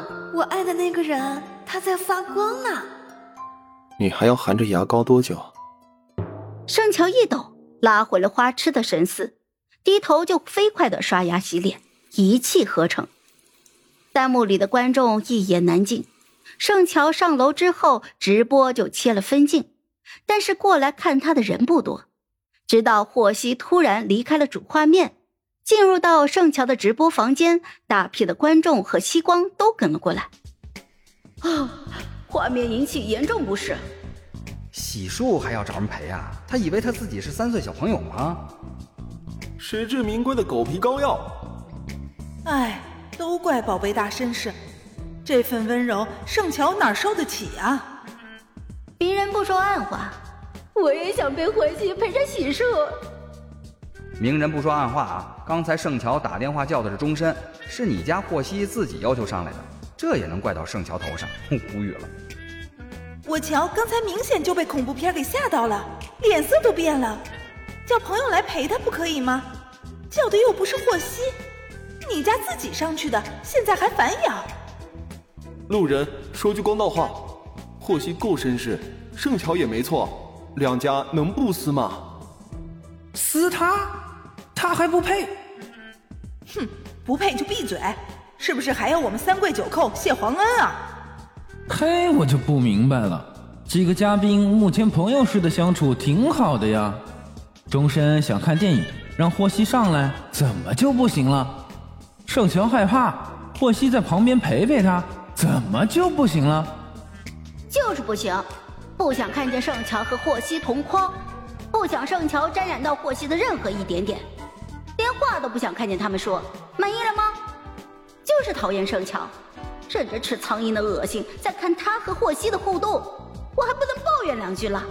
啊，我爱的那个人他在发光呢。你还要含着牙膏多久？盛乔一抖，拉回了花痴的神思，低头就飞快的刷牙洗脸，一气呵成。弹幕里的观众一言难尽。盛乔上楼之后，直播就切了分镜，但是过来看他的人不多。直到霍希突然离开了主画面，进入到盛乔的直播房间，大批的观众和西光都跟了过来。啊，画面引起严重不适。洗漱还要找人陪啊？他以为他自己是三岁小朋友吗？实至名归的狗皮膏药。哎，都怪宝贝大绅士。这份温柔，盛乔哪受得起啊？明人不说暗话，我也想被欢喜陪着洗漱。明人不说暗话啊！刚才盛乔打电话叫的是钟深，是你家霍希自己要求上来的，这也能怪到盛乔头上？无语了。我瞧，刚才明显就被恐怖片给吓到了，脸色都变了。叫朋友来陪他不可以吗？叫的又不是霍希，你家自己上去的，现在还反咬。路人说句公道话，霍希够绅士，盛乔也没错，两家能不撕吗？撕他？他还不配？哼，不配就闭嘴！是不是还要我们三跪九叩谢皇恩啊？嘿，我就不明白了，几个嘉宾目前朋友似的相处挺好的呀。钟深想看电影，让霍希上来，怎么就不行了？盛乔害怕，霍希在旁边陪陪他。怎么就不行了？就是不行，不想看见盛乔和霍希同框，不想盛乔沾染到霍希的任何一点点，连话都不想看见他们说，满意了吗？就是讨厌盛乔，忍着吃苍蝇的恶心，在看他和霍希的互动，我还不能抱怨两句了。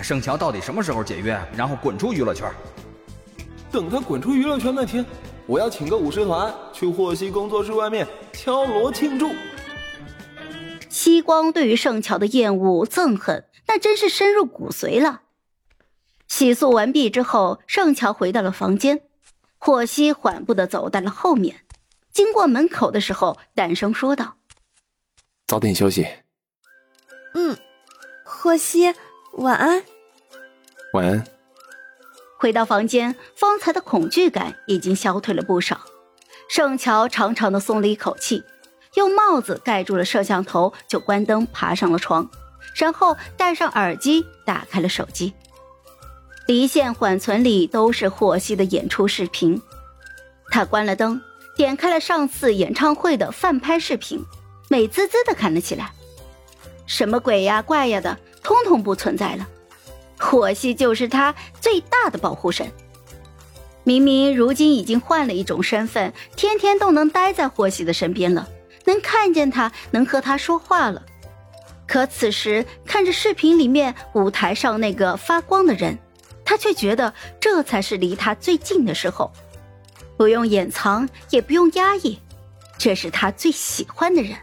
盛乔到底什么时候解约，然后滚出娱乐圈？等他滚出娱乐圈那天。我要请个舞狮团去霍希工作室外面敲锣庆祝。西光对于盛乔的厌恶憎恨，那真是深入骨髓了。洗漱完毕之后，盛乔回到了房间，霍希缓步的走在了后面。经过门口的时候，淡声说道：“早点休息。”“嗯，霍希，晚安。”“晚安。”回到房间，方才的恐惧感已经消退了不少。盛乔长长的松了一口气，用帽子盖住了摄像头，就关灯，爬上了床，然后戴上耳机，打开了手机。离线缓存里都是霍希的演出视频。他关了灯，点开了上次演唱会的翻拍视频，美滋滋的看了起来。什么鬼呀怪呀的，通通不存在了。霍希就是他最大的保护神。明明如今已经换了一种身份，天天都能待在霍希的身边了，能看见他，能和他说话了。可此时看着视频里面舞台上那个发光的人，他却觉得这才是离他最近的时候。不用掩藏，也不用压抑，这是他最喜欢的人，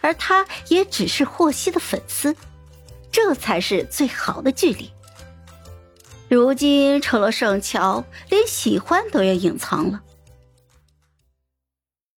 而他也只是霍希的粉丝，这才是最好的距离。如今成了圣乔，连喜欢都要隐藏了。